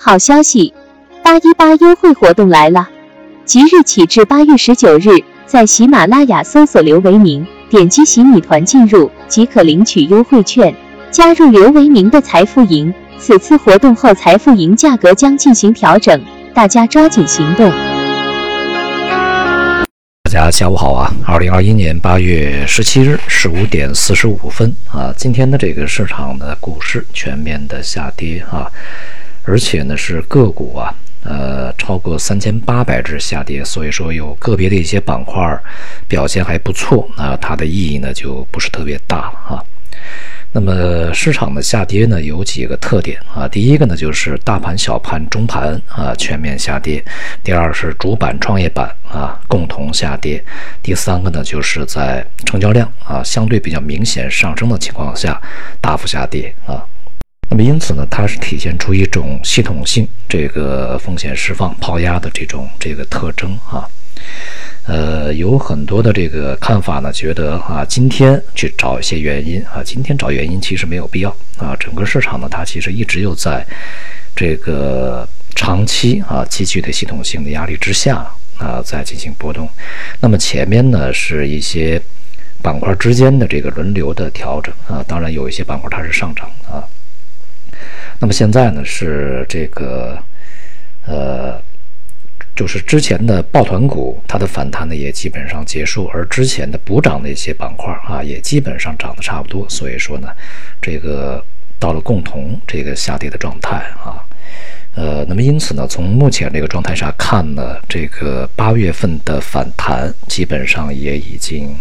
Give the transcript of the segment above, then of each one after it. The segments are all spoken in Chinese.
好消息，八一八优惠活动来了！即日起至八月十九日，在喜马拉雅搜索刘维明，点击喜米团进入即可领取优惠券，加入刘维明的财富营。此次活动后，财富营价格将进行调整，大家抓紧行动。大家下午好啊！二零二一年八月十七日十五点四十五分啊，今天的这个市场的股市全面的下跌啊，而且呢是个股啊，呃超过三千八百只下跌，所以说有个别的一些板块表现还不错啊，它的意义呢就不是特别大了啊。那么市场的下跌呢，有几个特点啊。第一个呢，就是大盘、小盘、中盘啊全面下跌；第二是主板、创业板啊共同下跌；第三个呢，就是在成交量啊相对比较明显上升的情况下大幅下跌啊。那么因此呢，它是体现出一种系统性这个风险释放、抛压的这种这个特征啊。呃，有很多的这个看法呢，觉得啊，今天去找一些原因啊，今天找原因其实没有必要啊。整个市场呢，它其实一直又在这个长期啊积聚的系统性的压力之下啊，在进行波动。那么前面呢，是一些板块之间的这个轮流的调整啊，当然有一些板块它是上涨啊。那么现在呢，是这个呃。就是之前的抱团股，它的反弹呢也基本上结束，而之前的补涨的一些板块啊，也基本上涨得差不多。所以说呢，这个到了共同这个下跌的状态啊，呃，那么因此呢，从目前这个状态上看呢，这个八月份的反弹基本上也已经，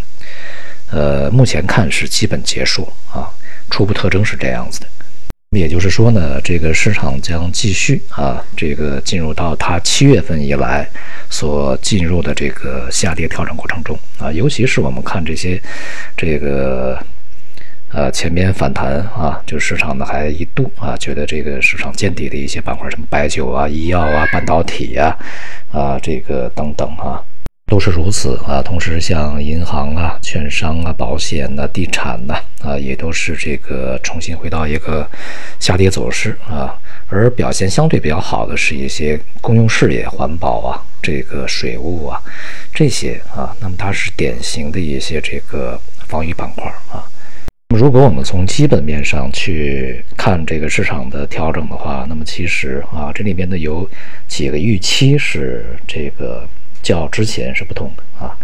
呃，目前看是基本结束啊，初步特征是这样子的。也就是说呢，这个市场将继续啊，这个进入到它七月份以来所进入的这个下跌调整过程中啊，尤其是我们看这些这个呃前面反弹啊，就市场呢还一度啊觉得这个市场见底的一些板块，什么白酒啊、医药啊、半导体呀啊这个等等啊。都是如此啊，同时像银行啊、券商啊、保险呐、地产呐，啊也都是这个重新回到一个下跌走势啊。而表现相对比较好的是一些公用事业、环保啊、这个水务啊这些啊，那么它是典型的一些这个防御板块啊。如果我们从基本面上去看这个市场的调整的话，那么其实啊，这里面呢有几个预期是这个。较之前是不同的啊，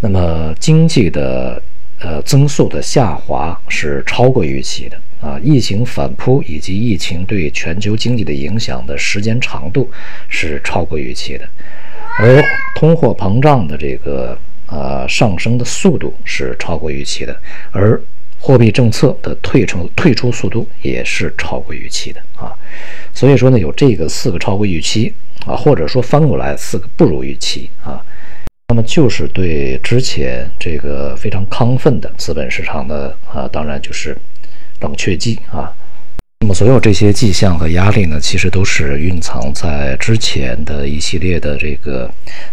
那么经济的呃增速的下滑是超过预期的啊，疫情反扑以及疫情对全球经济的影响的时间长度是超过预期的，而通货膨胀的这个呃上升的速度是超过预期的，而货币政策的退成退出速度也是超过预期的啊，所以说呢，有这个四个超过预期。啊，或者说翻过来四个不如预期啊，那么就是对之前这个非常亢奋的资本市场的啊，当然就是冷却剂啊。那么所有这些迹象和压力呢，其实都是蕴藏在之前的一系列的这个，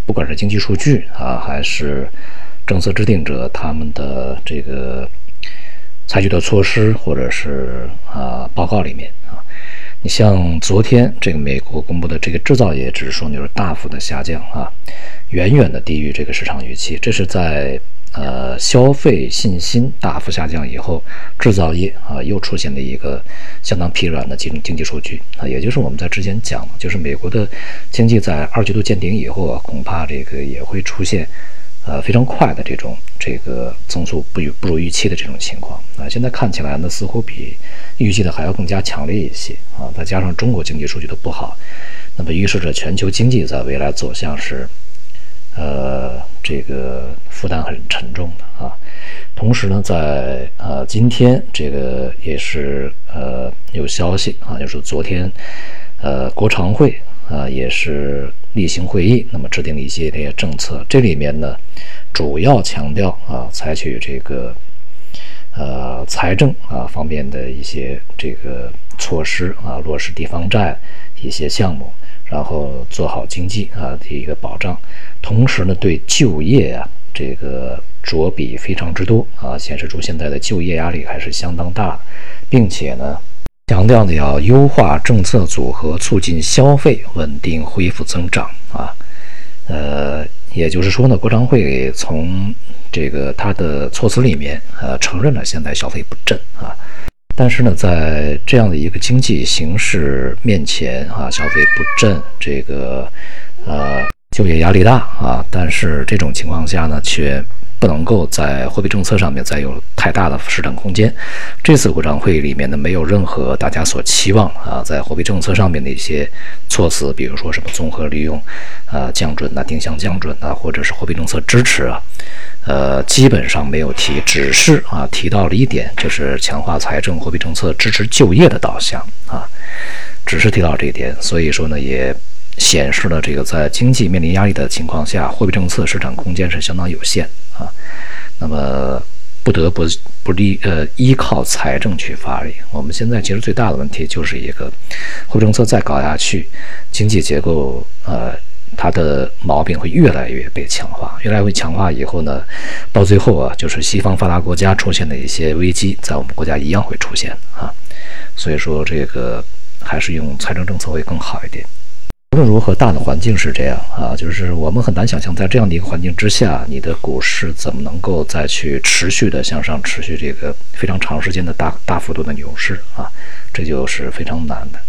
不管是经济数据啊，还是政策制定者他们的这个采取的措施，或者是啊报告里面。你像昨天这个美国公布的这个制造业指数就是大幅的下降啊，远远的低于这个市场预期。这是在呃消费信心大幅下降以后，制造业啊又出现了一个相当疲软的经经济数据啊，也就是我们在之前讲，就是美国的经济在二季度见顶以后啊，恐怕这个也会出现。呃，非常快的这种这个增速不如不如预期的这种情况啊，现在看起来呢，似乎比预计的还要更加强烈一些啊。再加上中国经济数据的不好，那么预示着全球经济在未来走向是，呃，这个负担很沉重的啊。同时呢，在呃今天这个也是呃有消息啊，就是昨天呃国常会。啊，也是例行会议，那么制定了一系列政策。这里面呢，主要强调啊，采取这个呃财政啊方面的一些这个措施啊，落实地方债一些项目，然后做好经济啊的一个保障。同时呢，对就业啊这个着笔非常之多啊，显示出现在的就业压力还是相当大，并且呢。强调呢要优化政策组合，促进消费，稳定恢复增长啊。呃，也就是说呢，国常会从这个他的措辞里面，呃，承认了现在消费不振啊。但是呢，在这样的一个经济形势面前啊，消费不振，这个呃就业压力大啊，但是这种情况下呢，却不能够在货币政策上面再有太大的施展空间。这次国常会里面呢，没有任何大家所期望啊，在货币政策上面的一些措辞，比如说什么综合利用啊、降准呐、定向降准呐，或者是货币政策支持啊。呃，基本上没有提，只是啊提到了一点，就是强化财政货币政策支持就业的导向啊，只是提到这一点，所以说呢，也显示了这个在经济面临压力的情况下，货币政策市场空间是相当有限啊，那么不得不不利呃依靠财政去发力。我们现在其实最大的问题就是一个货币政策再搞下去，经济结构呃。它的毛病会越来越被强化，越来越强化以后呢，到最后啊，就是西方发达国家出现的一些危机，在我们国家一样会出现啊。所以说，这个还是用财政政策会更好一点。无论如何，大的环境是这样啊，就是我们很难想象，在这样的一个环境之下，你的股市怎么能够再去持续的向上，持续这个非常长时间的大大幅度的牛市啊，这就是非常难的。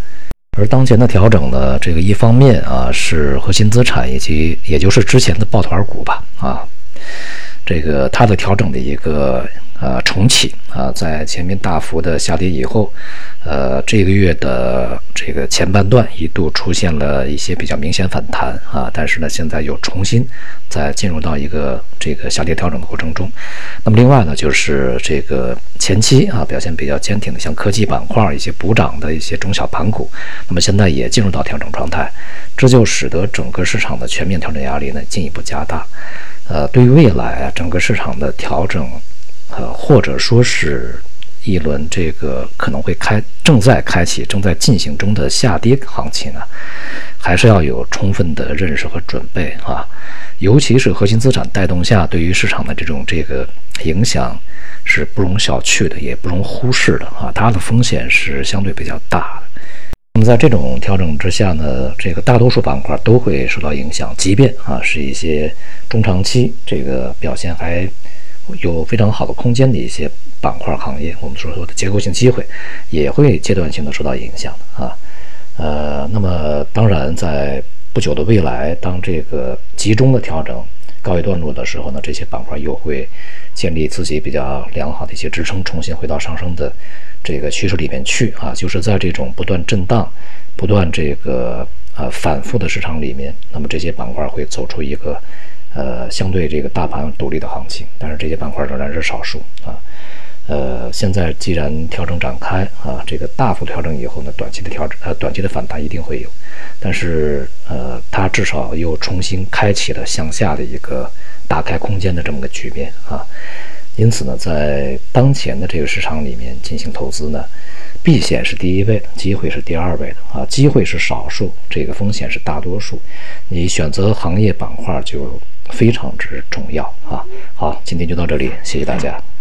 而当前的调整呢，这个一方面啊是核心资产以及也就是之前的抱团股吧啊，这个它的调整的一个呃重启啊，在前面大幅的下跌以后，呃这个月的这个前半段一度出现了一些比较明显反弹啊，但是呢现在又重新再进入到一个这个下跌调整的过程中。那么另外呢就是这个前期啊表现比较坚挺的像科技板块一些补涨的一些中小盘股，那么现在也进入到调整状态，这就使得整个市场的全面调整压力呢进一步加大。呃，对于未来啊整个市场的调整。呃，或者说是一轮这个可能会开正在开启、正在进行中的下跌行情啊，还是要有充分的认识和准备啊。尤其是核心资产带动下，对于市场的这种这个影响是不容小觑的，也不容忽视的啊。它的风险是相对比较大的。那么在这种调整之下呢，这个大多数板块都会受到影响，即便啊是一些中长期这个表现还。有非常好的空间的一些板块行业，我们所说的结构性机会，也会阶段性的受到影响啊。呃，那么当然，在不久的未来，当这个集中的调整告一段落的时候呢，这些板块又会建立自己比较良好的一些支撑，重新回到上升的这个趋势里面去啊。就是在这种不断震荡、不断这个呃反复的市场里面，那么这些板块会走出一个。呃，相对这个大盘独立的行情，但是这些板块仍然是少数啊。呃，现在既然调整展开啊，这个大幅调整以后呢，短期的调整呃，短期的反弹一定会有，但是呃，它至少又重新开启了向下的一个打开空间的这么个局面啊。因此呢，在当前的这个市场里面进行投资呢，避险是第一位的，机会是第二位的啊。机会是少数，这个风险是大多数，你选择行业板块就。非常之重要啊！好，今天就到这里，谢谢大家。